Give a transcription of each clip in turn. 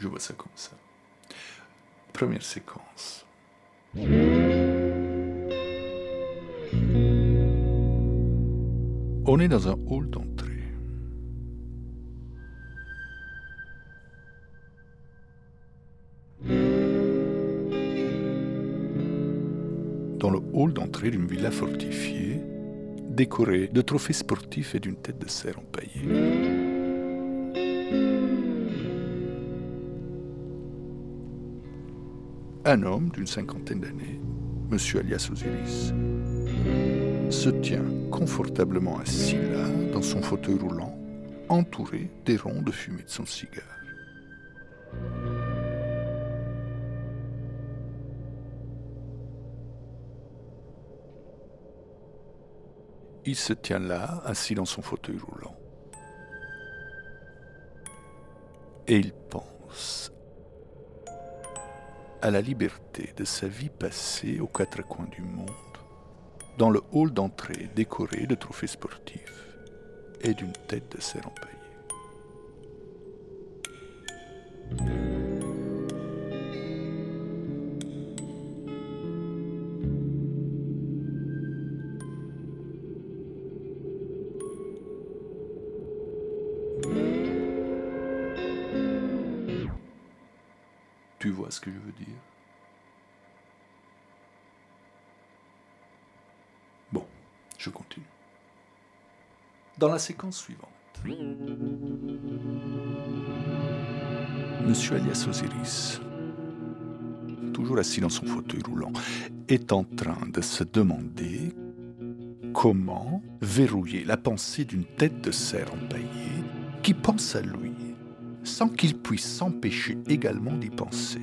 Je vois ça comme ça. Première séquence. On est dans un hall d'entrée. Dans le hall d'entrée d'une villa fortifiée, décorée de trophées sportifs et d'une tête de cerf empaillée. Un homme d'une cinquantaine d'années, Monsieur Alias Osiris, se tient confortablement assis là, dans son fauteuil roulant, entouré des ronds de fumée de son cigare. Il se tient là, assis dans son fauteuil roulant. Et il pense à la liberté de sa vie passée aux quatre coins du monde, dans le hall d'entrée décoré de trophées sportifs et d'une tête de cerf empaillée. Ce que je veux dire Bon, je continue. Dans la séquence suivante, Monsieur Alias Osiris, toujours assis dans son fauteuil roulant, est en train de se demander comment verrouiller la pensée d'une tête de cerf empaillée qui pense à lui sans qu'il puisse s'empêcher également d'y penser.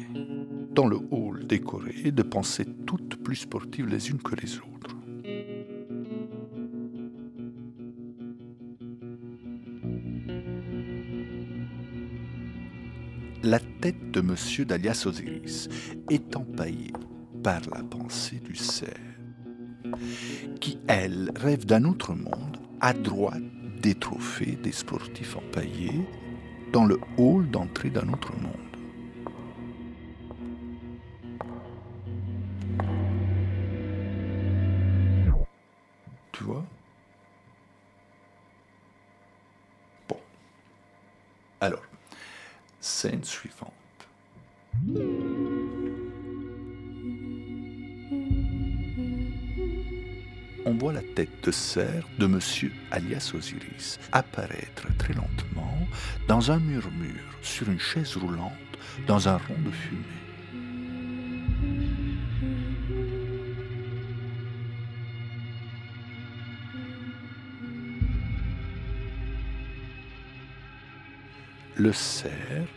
Dans le hall décoré, de pensées toutes plus sportives les unes que les autres. La tête de Monsieur d'Alias Osiris est empaillée par la pensée du cerf, qui, elle, rêve d'un autre monde, à droite des trophées des sportifs empaillés, dans le hall d'entrée d'un autre monde. Tu vois? Bon. Alors, scène suivante. on voit la tête de cerf de Monsieur alias Osiris apparaître très lentement dans un murmure sur une chaise roulante dans un rond de fumée. Le cerf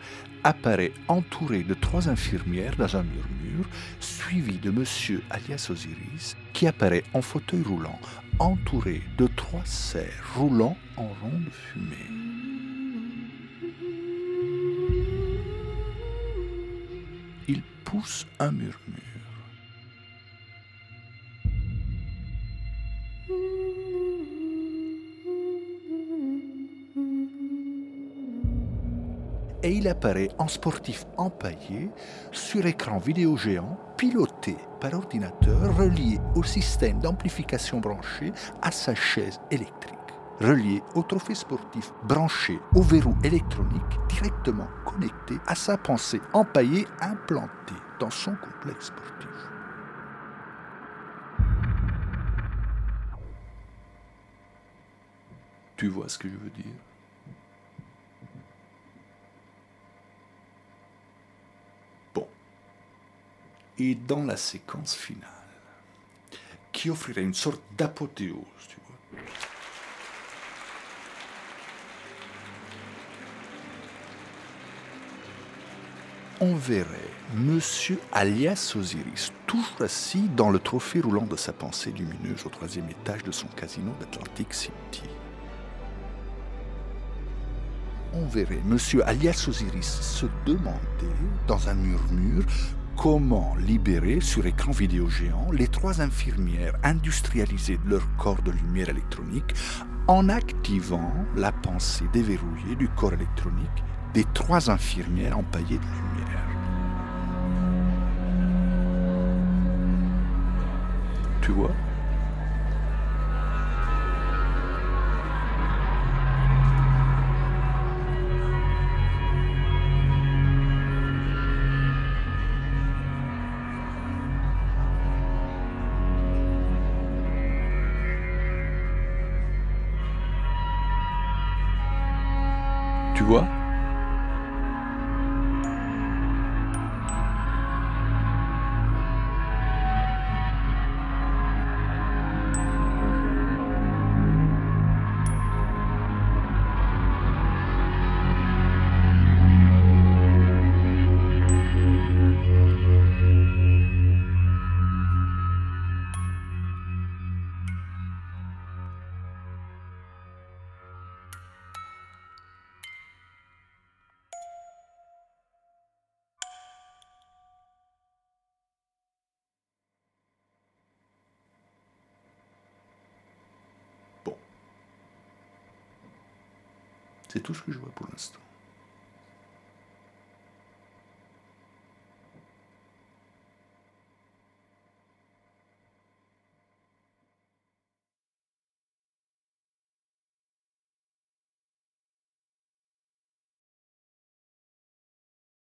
apparaît entouré de trois infirmières dans un murmure, suivi de Monsieur alias Osiris, qui apparaît en fauteuil roulant, entouré de trois cerfs roulant en rond de fumée. Il pousse un murmure. et il apparaît en sportif empaillé sur écran vidéo géant piloté par ordinateur relié au système d'amplification branché à sa chaise électrique, relié au trophée sportif branché au verrou électronique directement connecté à sa pensée empaillée implantée dans son complexe sportif. Tu vois ce que je veux dire? Et dans la séquence finale, qui offrirait une sorte d'apothéose, tu vois? On verrait Monsieur alias Osiris, toujours assis dans le trophée roulant de sa pensée lumineuse au troisième étage de son casino d'Atlantic City. On verrait Monsieur alias Osiris se demander, dans un murmure, comment libérer sur écran vidéo géant les trois infirmières industrialisées de leur corps de lumière électronique en activant la pensée déverrouillée du corps électronique des trois infirmières empaillées de lumière. Tu vois? Tu vois? C'est tout ce que je vois pour l'instant.